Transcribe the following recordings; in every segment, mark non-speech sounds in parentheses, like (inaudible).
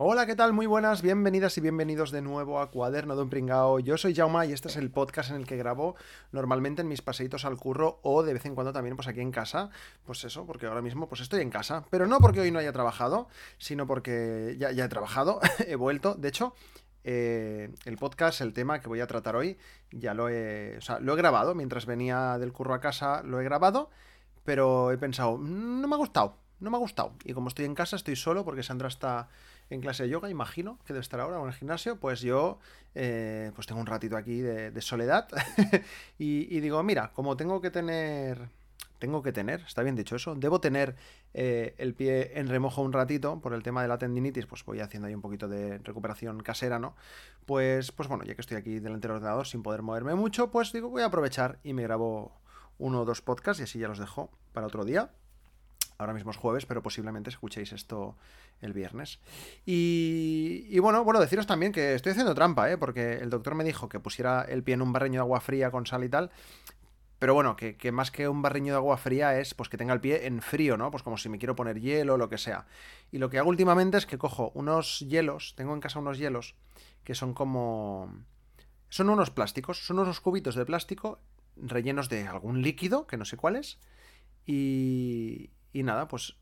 Hola, ¿qué tal? Muy buenas, bienvenidas y bienvenidos de nuevo a Cuaderno de un Pringao. Yo soy Jauma y este es el podcast en el que grabo normalmente en mis paseitos al curro o de vez en cuando también pues aquí en casa. Pues eso, porque ahora mismo pues estoy en casa. Pero no porque hoy no haya trabajado, sino porque ya, ya he trabajado, (laughs) he vuelto. De hecho, eh, el podcast, el tema que voy a tratar hoy, ya lo he, o sea, lo he grabado. Mientras venía del curro a casa, lo he grabado. Pero he pensado, mm, no me ha gustado, no me ha gustado. Y como estoy en casa, estoy solo porque Sandra está en clase de yoga, imagino que debe estar ahora o en el gimnasio, pues yo eh, pues tengo un ratito aquí de, soledad (laughs) y, digo, mira, como tengo que tener, tengo que tener, está bien dicho eso, debo tener eh, el pie en remojo un ratito por el tema de la tendinitis, pues voy haciendo ahí un poquito de recuperación casera, ¿no? Pues, pues bueno, ya que estoy aquí delante del ordenador sin poder moverme mucho, pues digo, voy a aprovechar y me grabo uno o dos podcasts y así ya los dejo para otro día ahora mismo es jueves, pero posiblemente escuchéis esto el viernes. Y, bueno, bueno, deciros también que estoy haciendo trampa, ¿eh? porque el doctor me dijo que pusiera el pie en un barreño de agua fría con sal y tal. Pero bueno, que, más que un barreño de agua fría es pues que tenga el pie en frío, ¿no? Pues como si me quiero poner hielo o lo que sea. Y lo que hago últimamente es que cojo unos hielos, tengo en casa unos hielos que son como... Son unos plásticos, son unos cubitos de plástico rellenos de algún líquido, que no sé cuál es, y, y nada, pues,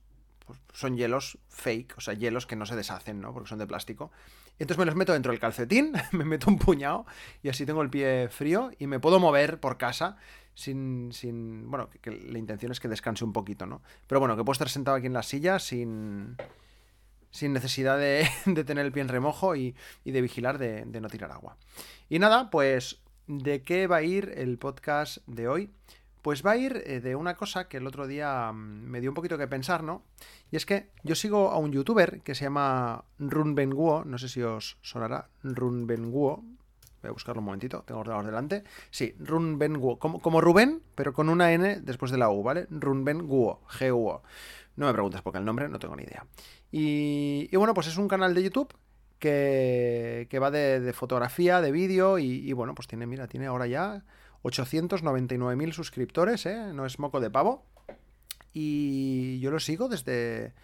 pues, son hielos fake, o sea, hielos que no se deshacen, ¿no? Porque son de plástico. entonces me los meto dentro del calcetín, (laughs) me meto un puñado y así tengo el pie frío y me puedo mover por casa sin, sin bueno, que, la intención es que descanse un poquito, ¿no? Pero bueno, que puedo estar sentado aquí en la silla sin, sin necesidad de, (laughs) tener el pie en remojo y, de vigilar de, de no tirar agua. Y nada, pues, ¿de qué va a ir el podcast de hoy? Pues va a ir eh, de una cosa que el otro día mm, me dio un poquito que pensar, ¿no? Y es que yo sigo a un youtuber que se llama Run Guo, no sé si os sonará, Run Guo. Voy a buscarlo un momentito, tengo ordenador delante. Sí, Run Guo, como, como, Rubén, pero con una N después de la U, ¿vale? Run Guo, G-U-O. No me preguntes por qué el nombre, no tengo ni idea. Y, bueno, pues es un canal de YouTube que, va de, fotografía, de vídeo y, y, bueno, pues tiene, mira, tiene ahora ya 899.000 suscriptores, ¿eh? No es moco de pavo. Y yo lo sigo desde,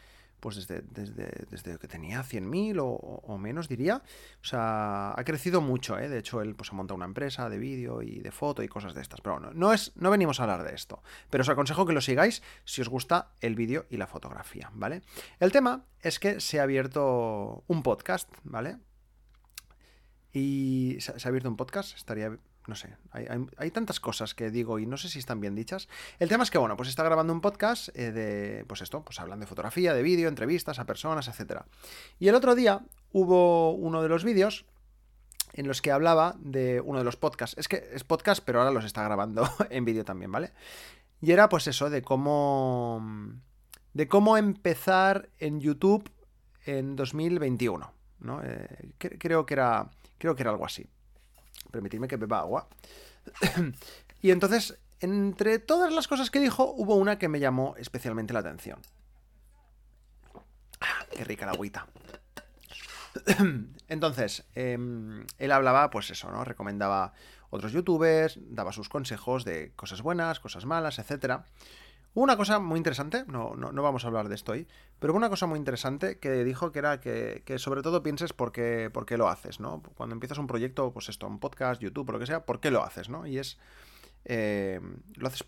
pues desde, desde, que tenía 100.000 o, o, menos, diría. O sea, ha crecido mucho, ¿eh? De hecho, él pues, ha montado una empresa de vídeo y de foto y cosas de estas. Pero bueno, no, es, no venimos a hablar de esto. Pero os aconsejo que lo sigáis si os gusta el vídeo y la fotografía, ¿vale? El tema es que se ha abierto un podcast, ¿vale? Y se ha abierto un podcast, estaría no sé, hay, tantas cosas que digo y no sé si están bien dichas. El tema es que, bueno, pues está grabando un podcast eh, de, pues esto, pues hablan de fotografía, de vídeo, entrevistas a personas, etc. Y el otro día hubo uno de los vídeos en los que hablaba de uno de los podcasts. Es que es podcast, pero ahora los está grabando (laughs) en vídeo también, ¿vale? Y era pues eso, de cómo... de cómo empezar en YouTube en 2021, ¿no? Eh, creo que era... creo que era algo así. Permitidme que beba agua. (clears throat) y entonces, entre todas las cosas que dijo, hubo una que me llamó especialmente la atención. Ah, qué rica la agüita. (clears throat) Entonces, em, él hablaba, pues eso, ¿no? Recomendaba otros youtubers, daba sus consejos de cosas buenas, cosas malas, etcétera. Una cosa muy interesante, no, no, vamos a hablar de esto hoy, pero una cosa muy interesante que dijo que era que, sobre todo pienses por qué, por qué, lo haces, ¿no? Cuando empiezas un proyecto, pues esto, un podcast, YouTube, lo que sea, ¿por qué lo haces, ¿no? Y es, eh, lo haces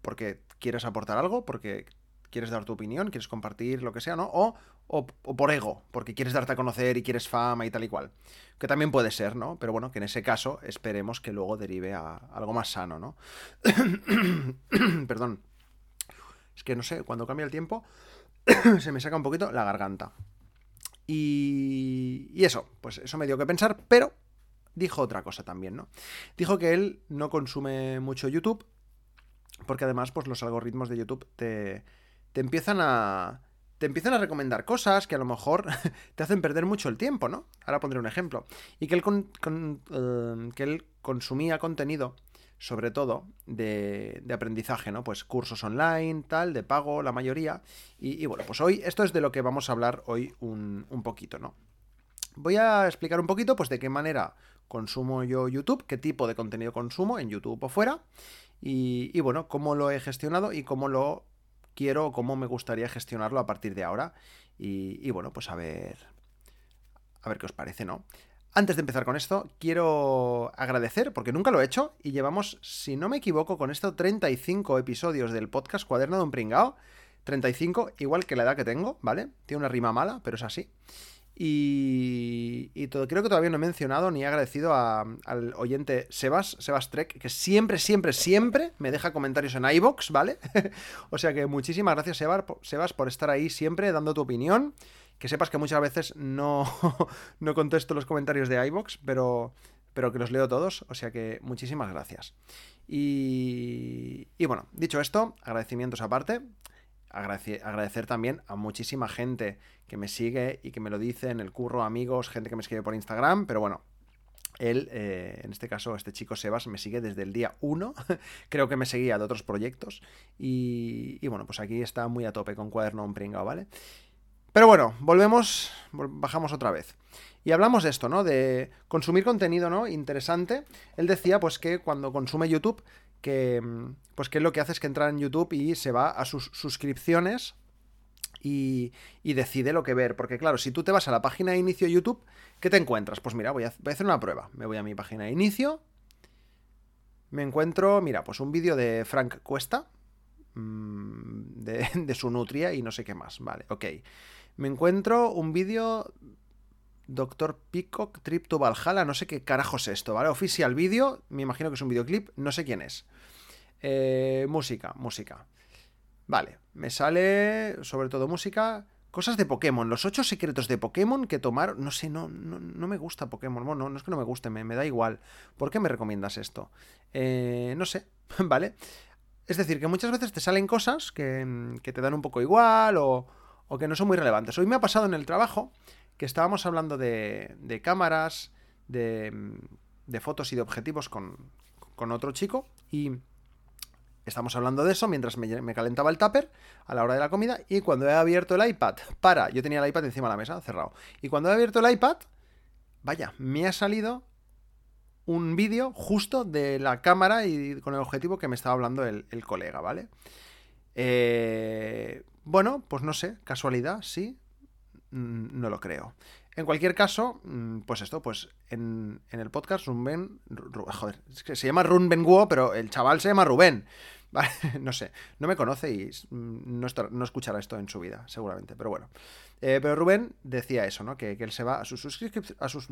porque quieres aportar algo, porque quieres dar tu opinión, quieres compartir lo que sea, ¿no? O, o, por ego, porque quieres darte a conocer y quieres fama y tal y cual. Que también puede ser, ¿no? Pero bueno, que en ese caso esperemos que luego derive a algo más sano, ¿no? (coughs) Perdón. Es que no sé, cuando cambia el tiempo (clears throat) se me saca un poquito la garganta. Y, y eso, pues eso me dio que pensar, pero dijo otra cosa también, ¿no? Dijo que él no consume mucho YouTube, porque además, pues los algoritmos de YouTube te, te empiezan a. Te empiezan a recomendar cosas que a lo mejor (laughs) te hacen perder mucho el tiempo, ¿no? Ahora pondré un ejemplo. Y que él, eh, que él consumía contenido sobre todo de, aprendizaje, ¿no? Pues cursos online, tal, de pago, la mayoría. Y, bueno, pues hoy, esto es de lo que vamos a hablar hoy un, un poquito, ¿no? Voy a explicar un poquito, pues, de qué manera consumo yo YouTube, qué tipo de contenido consumo en YouTube o fuera. Y, bueno, cómo lo he gestionado y cómo lo quiero o cómo me gustaría gestionarlo a partir de ahora. Y, bueno, pues a ver. A ver qué os parece, ¿no? Antes de empezar con esto, quiero agradecer, porque nunca lo he hecho, y llevamos, si no me equivoco, con esto 35 episodios del podcast Cuaderno de un Pringao. 35, igual que la edad que tengo, ¿vale? Tiene una rima mala, pero es así. Y, todo, creo que todavía no he mencionado ni he agradecido al oyente Sebas, Sebas Trek, que siempre, siempre, siempre me deja comentarios en iBox, ¿vale? (laughs) o sea que muchísimas gracias, Sebas, por estar ahí siempre dando tu opinión. Que sepas que muchas veces no, (laughs) no contesto los comentarios de iBox, pero, pero que los leo todos. O sea que muchísimas gracias. Y, y bueno, dicho esto, agradecimientos aparte agradecer, también a muchísima gente que me sigue y que me lo dice en el curro, amigos, gente que me escribe por Instagram, pero bueno, él, eh, en este caso, este chico Sebas, me sigue desde el día 1. (laughs) Creo que me seguía de otros proyectos. Y, bueno, pues aquí está muy a tope con cuaderno un pringao, ¿vale? Pero bueno, volvemos, bajamos otra vez. Y hablamos de esto, ¿no? De consumir contenido, ¿no? Interesante. Él decía, pues, que cuando consume YouTube que, pues que lo que hace es que entra en YouTube y se va a sus suscripciones y, decide lo que ver. Porque claro, si tú te vas a la página de inicio de YouTube, ¿qué te encuentras? Pues mira, voy a, hacer una prueba. Me voy a mi página de inicio. Me encuentro, mira, pues un vídeo de Frank Cuesta, mm, de, (laughs) de, su nutria y no sé qué más. Vale, ok. Me encuentro un vídeo Doctor Peacock Trip to Valhalla, no sé qué carajos es esto, ¿vale? Oficial vídeo, me imagino que es un videoclip, no sé quién es. Eh, música, música. Vale, me sale sobre todo música, cosas de Pokémon, los ocho secretos de Pokémon que tomar, no sé, no, no, me gusta Pokémon, bueno, no, es que no me guste, me, da igual. ¿Por qué me recomiendas esto? Eh, no sé, (laughs) ¿vale? Es decir, que muchas veces te salen cosas que, que te dan un poco igual o, o que no son muy relevantes. Hoy me ha pasado en el trabajo que estábamos hablando de, cámaras, de, de, fotos y de objetivos con, con, otro chico y estamos hablando de eso mientras me, calentaba el tupper a la hora de la comida y cuando he abierto el iPad, para, yo tenía el iPad encima de la mesa, cerrado, y cuando he abierto el iPad, vaya, me ha salido un vídeo justo de la cámara y con el objetivo que me estaba hablando el, el colega, ¿vale? Eh, bueno, pues no sé, casualidad, sí, Mm, no lo creo. En cualquier caso, mm, pues esto, pues en, el podcast Rumben, joder, es que se llama Rumben Guo, pero el chaval se llama Rubén. (laughs) no sé, no me conoce y mm, no, escuchará esto en su vida, seguramente, pero bueno. Eh, pero Rubén decía eso, ¿no? Que, él se va a sus, a sus,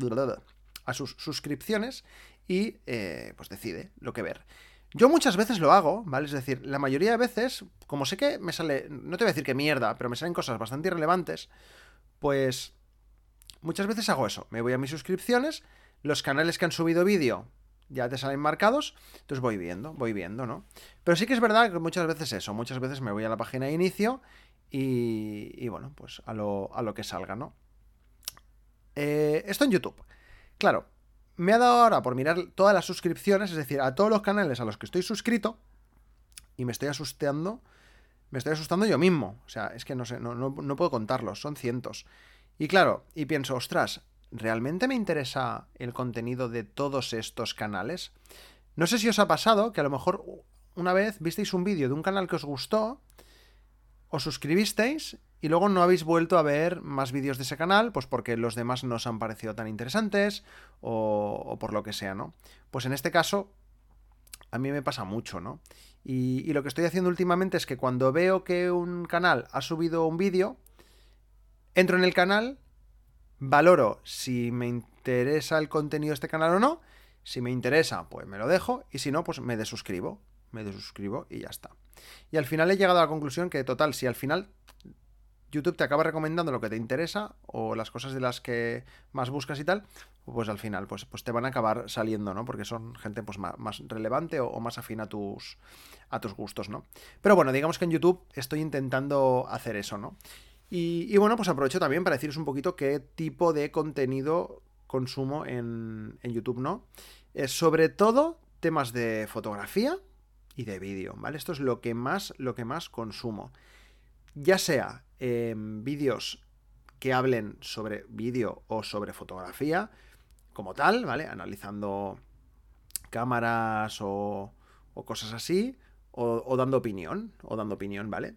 a sus suscripciones y eh, pues decide lo que ver. Yo muchas veces lo hago, ¿vale? Es decir, la mayoría de veces, como sé que me sale, no te voy a decir que mierda, pero me salen cosas bastante irrelevantes, pues muchas veces hago eso. Me voy a mis suscripciones, los canales que han subido vídeo ya te salen marcados, entonces voy viendo, voy viendo, ¿no? Pero sí que es verdad que muchas veces eso, muchas veces me voy a la página de inicio y, bueno, pues a lo, a lo, que salga, ¿no? Eh, esto en YouTube. Claro, me ha dado ahora por mirar todas las suscripciones, es decir, a todos los canales a los que estoy suscrito y me estoy asustando me estoy asustando yo mismo. O sea, es que no sé, no, puedo contarlos, son cientos. Y claro, y pienso, ostras, ¿realmente me interesa el contenido de todos estos canales? No sé si os ha pasado que a lo mejor una vez visteis un vídeo de un canal que os gustó, os suscribisteis y luego no habéis vuelto a ver más vídeos de ese canal, pues porque los demás no os han parecido tan interesantes o, por lo que sea, ¿no? Pues en este caso, a mí me pasa mucho, ¿no? Y, lo que estoy haciendo últimamente es que cuando veo que un canal ha subido un vídeo, entro en el canal, valoro si me interesa el contenido de este canal o no. Si me interesa, pues me lo dejo. Y si no, pues me desuscribo. Me desuscribo y ya está. Y al final he llegado a la conclusión que, total, si al final YouTube te acaba recomendando lo que te interesa o las cosas de las que más buscas y tal, pues al final pues, pues te van a acabar saliendo, ¿no? Porque son gente pues más, relevante o, más afín a tus, a tus gustos, ¿no? Pero bueno, digamos que en YouTube estoy intentando hacer eso, ¿no? Y, bueno, pues aprovecho también para deciros un poquito qué tipo de contenido consumo en, YouTube, ¿no? Sobre todo temas de fotografía y de vídeo, ¿vale? Esto es lo que más, lo que más consumo. Ya sea em, vídeos que hablen sobre vídeo o sobre fotografía, como tal, ¿vale? Analizando cámaras o, cosas así, o, dando opinión, o dando opinión, ¿vale?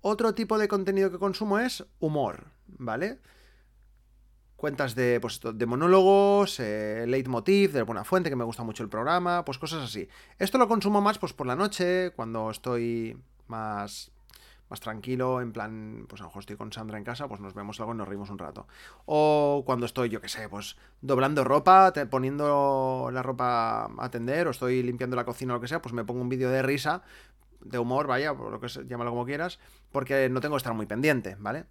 Otro tipo de contenido que consumo es humor, ¿vale? Cuentas de, pues, de monólogos, eh, leitmotiv, de alguna fuente, que me gusta mucho el programa, pues cosas así. Esto lo consumo más pues por la noche, cuando estoy más, más tranquilo, en plan, pues a lo mejor estoy con Sandra en casa, pues nos vemos algo y nos reímos un rato. O cuando estoy, yo qué sé, pues doblando ropa, te, poniendo la ropa a tender, o estoy limpiando la cocina o lo que sea, pues me pongo un vídeo de risa, de humor, vaya, por lo que sea, llámalo como quieras, porque no tengo que estar muy pendiente, ¿vale?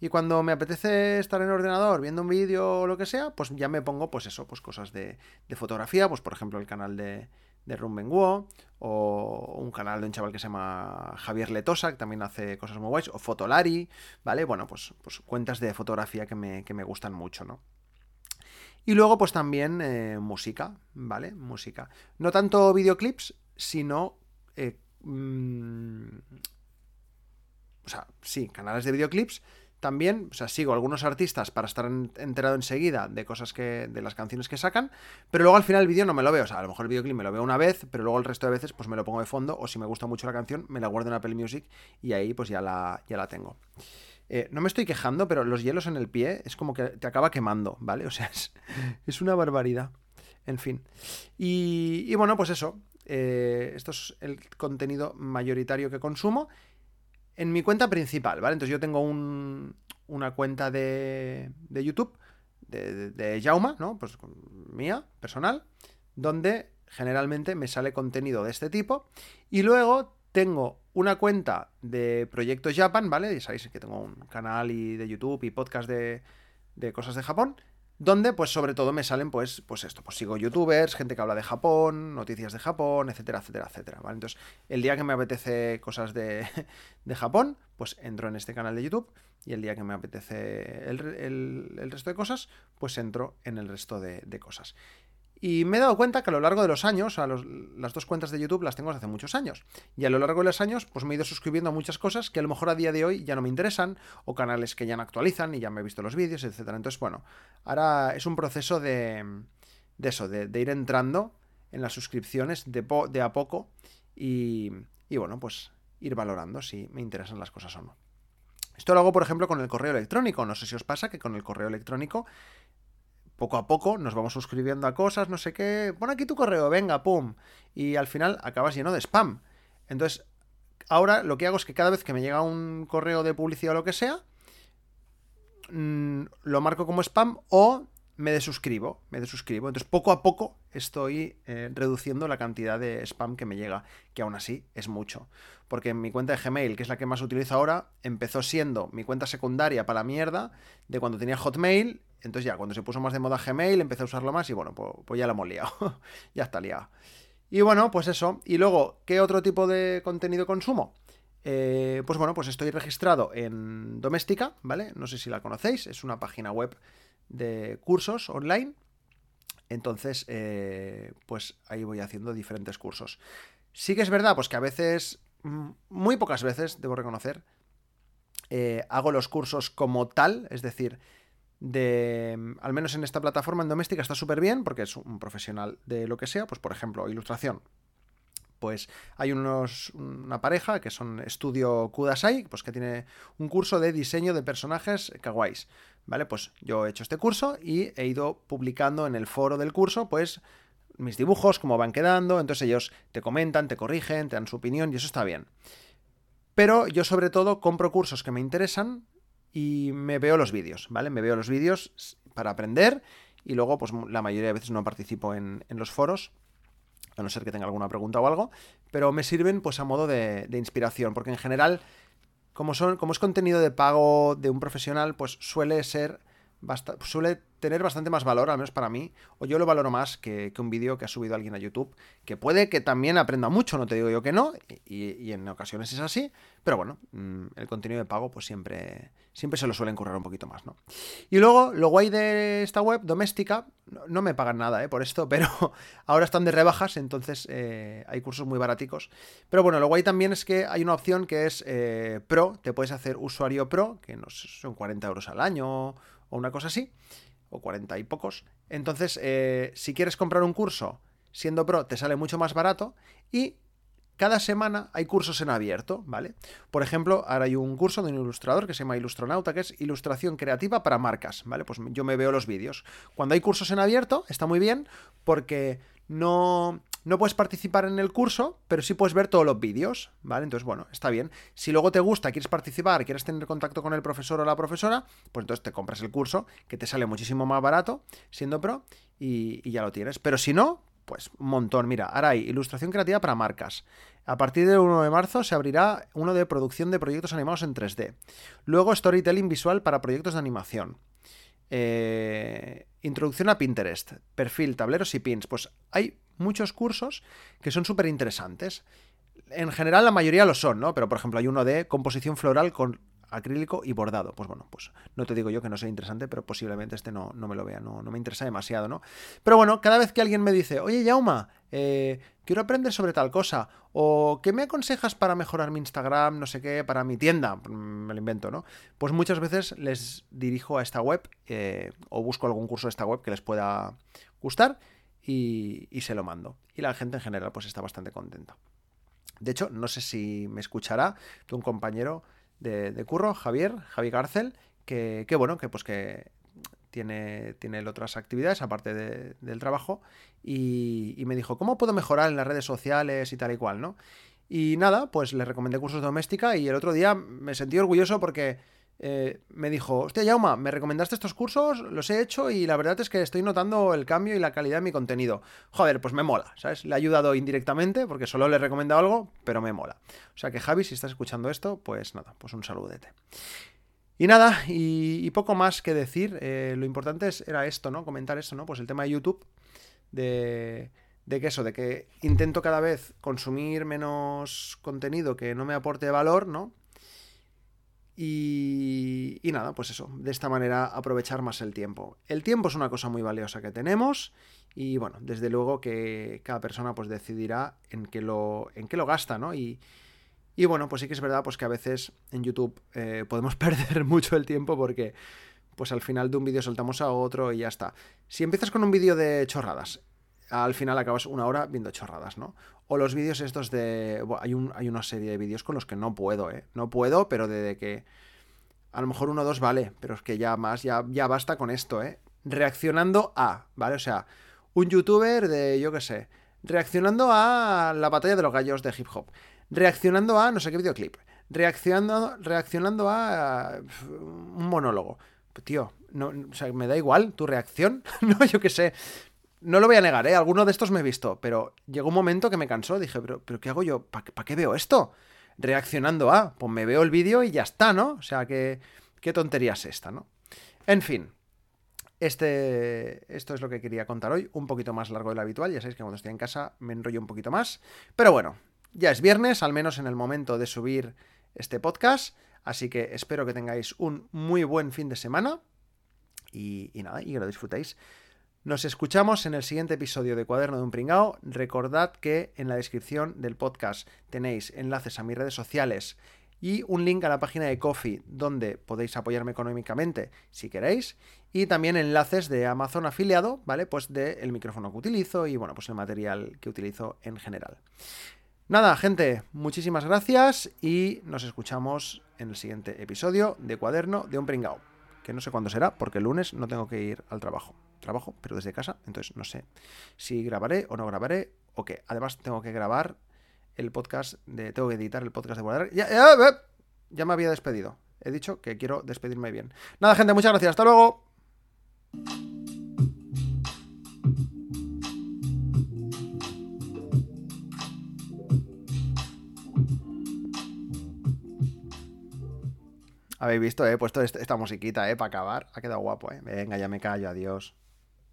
Y cuando me apetece estar en el ordenador viendo un vídeo o lo que sea, pues ya me pongo, pues eso, pues cosas de, de fotografía, pues por ejemplo el canal de, de Rumbenguo, o un canal de un chaval que se llama Javier Letosa, que también hace cosas muy guays, o Fotolari, ¿vale? Bueno, pues, pues cuentas de fotografía que me, que me gustan mucho, ¿no? Y luego, pues también eh, música, ¿vale? Música. No tanto videoclips, sino eh, mmm, o sea, sí, canales de videoclips. También, o sea, sigo algunos artistas para estar enterado enseguida de cosas que. de las canciones que sacan. Pero luego al final el vídeo no me lo veo. O sea, a lo mejor el videoclip me lo veo una vez, pero luego el resto de veces, pues me lo pongo de fondo. O si me gusta mucho la canción, me la guardo en Apple Music y ahí pues ya la, ya la tengo. Eh, no me estoy quejando, pero los hielos en el pie es como que te acaba quemando, ¿vale? (laughs) O sea, es, es una barbaridad. En fin. Y, y bueno, pues eso. Eh, esto es el contenido mayoritario que consumo en mi cuenta principal, ¿vale? Entonces yo tengo un, una cuenta de, de YouTube de, de, Jauma, ¿no? Pues mía, personal, donde generalmente me sale contenido de este tipo. Y luego tengo una cuenta de Proyecto Japan, ¿vale? Ya sabéis que tengo un canal y de YouTube y podcast de, de cosas de Japón donde pues sobre todo me salen pues, pues esto, pues sigo youtubers, gente que habla de Japón, noticias de Japón, etcétera, etcétera, etcétera. Entonces, el día que me apetece cosas de, (laughs) de Japón, pues entro en este canal de YouTube y el día que me apetece el, el, el resto de cosas, pues entro en el resto de, de cosas. Y me he dado cuenta que a lo largo de los años, los, las dos cuentas de YouTube las tengo desde hace muchos años. Y a lo largo de los años, pues me he ido suscribiendo a muchas cosas que a lo mejor a día de hoy ya no me interesan, o canales que ya no actualizan y ya me he visto los vídeos, etc. Entonces, bueno, ahora es un proceso de, de eso, de, ir entrando en las suscripciones de, de a poco y, y, bueno, pues ir valorando si me interesan las cosas o no. Esto lo hago, por ejemplo, con el correo electrónico. No sé si os pasa que con el correo electrónico poco a poco nos vamos suscribiendo a cosas, no sé qué, pon aquí tu correo, venga, pum, y al final acabas lleno de spam. Entonces, ahora lo que hago es que cada vez que me llega un correo de publicidad o lo que sea, mmm, lo marco como spam o me desuscribo, me desuscribo. Entonces, poco a poco estoy eh, reduciendo la cantidad de spam que me llega, que aún así es mucho. Porque en mi cuenta de Gmail, que es la que más utilizo ahora, empezó siendo mi cuenta secundaria para la mierda de cuando tenía Hotmail. Entonces ya, cuando se puso más de moda Gmail, empecé a usarlo más y bueno, pues, ya lo hemos liado. (laughs) ya está liado. Y bueno, pues eso. Y luego, ¿qué otro tipo de contenido consumo? Eh, pues bueno, pues estoy registrado en Doméstica, ¿vale? No sé si la conocéis, es una página web de cursos online. Entonces, eh, pues ahí voy haciendo diferentes cursos. Sí que es verdad, pues que a veces, mm, muy pocas veces, debo reconocer, eh, hago los cursos como tal, es decir, de, al menos en esta plataforma en doméstica está súper bien porque es un profesional de lo que sea, pues por ejemplo, ilustración. Pues hay unos, una pareja que son Estudio Kudasai, pues que tiene un curso de diseño de personajes kawaiis. ¿Vale? Pues yo he hecho este curso y he ido publicando en el foro del curso, pues mis dibujos, cómo van quedando, entonces ellos te comentan, te corrigen, te dan su opinión y eso está bien. Pero yo sobre todo compro cursos que me interesan y me veo los vídeos, ¿vale? Me veo los vídeos para aprender y luego pues la mayoría de veces no participo en, en los foros, a no ser que tenga alguna pregunta o algo, pero me sirven pues a modo de, de inspiración, porque en general como, son, como es contenido de pago de un profesional, pues suele ser suele tener bastante más valor, al menos para mí, o yo lo valoro más que, un vídeo que ha subido alguien a YouTube, que puede que también aprenda mucho, no te digo yo que no, y, en ocasiones es así, pero bueno, mm, el contenido de pago pues siempre, siempre se lo suelen currar un poquito más, ¿no? Y luego, lo guay de esta web doméstica, no, me pagan nada ¿eh? por esto, (laughs) pero ahora están de rebajas, entonces eh, hay cursos muy baraticos. Pero bueno, lo guay también es que hay una opción que es eh, Pro, te puedes hacer usuario Pro, que no son 40 euros al año o una cosa así, o 40 y pocos. Entonces, si quieres comprar un curso siendo Pro, te sale mucho más barato y cada semana hay cursos en abierto, ¿vale? Por ejemplo, ahora hay un curso de un ilustrador que se llama Ilustronauta, que es ilustración creativa para marcas, ¿vale? Pues yo me veo los vídeos. Cuando hay cursos en abierto, está muy bien porque no, no puedes participar en el curso, pero sí puedes ver todos los vídeos, ¿vale? Entonces, bueno, está bien. Si luego te gusta, quieres participar, quieres tener contacto con el profesor o la profesora, pues entonces te compras el curso, que te sale muchísimo más barato siendo pro, y, ya lo tienes. Pero si no, pues un montón. Mira, ahora hay ilustración creativa para marcas. A partir del 1 de marzo se abrirá uno de producción de proyectos animados en 3D. Luego storytelling visual para proyectos de animación. Eh, introducción a Pinterest. Perfil, tableros y pins. Pues hay muchos cursos que son súper interesantes. En general la mayoría lo son, ¿no? Pero por ejemplo hay uno de composición floral con acrílico y bordado. Pues bueno, pues no te digo yo que no sea interesante, pero posiblemente este no, no me lo vea, no, no, me interesa demasiado, ¿no? Pero bueno, cada vez que alguien me dice, oye, Yauma, eh, quiero aprender sobre tal cosa, o ¿qué me aconsejas para mejorar mi Instagram, no sé qué, para mi tienda? Me lo invento, ¿no? Pues muchas veces les dirijo a esta web eh, o busco algún curso de esta web que les pueda gustar y, se lo mando. Y la gente en general pues está bastante contenta. De hecho, no sé si me escuchará que un compañero de, curro, Javier, Javi Garcel, que, bueno, que pues que tiene, tiene otras actividades aparte del trabajo y, me dijo, ¿cómo puedo mejorar en las redes sociales y tal y cual, no? Y nada, pues le recomendé cursos de doméstica y el otro día me sentí orgulloso porque eh, me dijo, hostia, Yauma, me recomendaste estos cursos, los he hecho y la verdad es que estoy notando el cambio y la calidad de mi contenido. Joder, pues me mola, ¿sabes? Le he ayudado indirectamente porque solo le he recomendado algo, pero me mola. O sea que Javi, si estás escuchando esto, pues nada, pues un saludete. Y nada, y, poco más que decir. Eh, lo importante era esto, ¿no? Comentar esto, ¿no? Pues el tema de YouTube, de, de que eso, de que intento cada vez consumir menos contenido que no me aporte valor, ¿no? Y, nada, pues eso, de esta manera aprovechar más el tiempo. El tiempo es una cosa muy valiosa que tenemos y bueno, desde luego que cada persona pues decidirá en qué lo, en qué lo gasta, ¿no? Y, y bueno, pues sí que es verdad pues que a veces en YouTube eh, podemos (laughs) perder mucho el tiempo porque pues al final de un vídeo soltamos a otro y ya está. Si empiezas con un vídeo de chorradas, al final acabas una hora viendo chorradas, ¿no? O los vídeos estos de... hay, un, hay una serie de vídeos con los que no puedo, ¿eh? No puedo, pero de que... A lo mejor uno o dos vale, pero es que ya más, ya, ya basta con esto, ¿eh? Reaccionando a, ¿vale? O sea, un youtuber de, yo qué sé, reaccionando a la batalla de los gallos de hip hop, reaccionando a no sé qué videoclip, reaccionando, reaccionando a un monólogo. Tío, no, o sea, me da igual tu reacción, (laughs) no, yo qué sé, no lo voy a negar, ¿eh? Alguno de estos me he visto, pero llegó un momento que me cansó. Dije, ¿pero, ¿pero qué hago yo? ¿Para qué veo esto? Reaccionando a, pues me veo el vídeo y ya está, ¿no? O sea, que, qué tontería es esta, ¿no? En fin, este, esto es lo que quería contar hoy, un poquito más largo de lo habitual. Ya sabéis que cuando estoy en casa me enrollo un poquito más. Pero bueno, ya es viernes, al menos en el momento de subir este podcast. Así que espero que tengáis un muy buen fin de semana. Y, y nada, y que lo disfrutéis. Nos escuchamos en el siguiente episodio de Cuaderno de un Pringao. Recordad que en la descripción del podcast tenéis enlaces a mis redes sociales y un link a la página de Coffee donde podéis apoyarme económicamente si queréis y también enlaces de Amazon afiliado, ¿vale? Pues del micrófono que utilizo y bueno, pues el material que utilizo en general. Nada, gente, muchísimas gracias y nos escuchamos en el siguiente episodio de Cuaderno de un Pringao, que no sé cuándo será porque el lunes no tengo que ir al trabajo trabajo, pero desde casa, entonces no sé si grabaré o no grabaré o qué. Además tengo que grabar el podcast de... Tengo que editar el podcast de guardar. Ya, ya, ya me había despedido. He dicho que quiero despedirme bien. Nada, gente, muchas gracias. Hasta luego. Habéis visto, eh, he puesto esta musiquita, eh, para acabar. Ha quedado guapo, eh. Venga, ya me callo, adiós.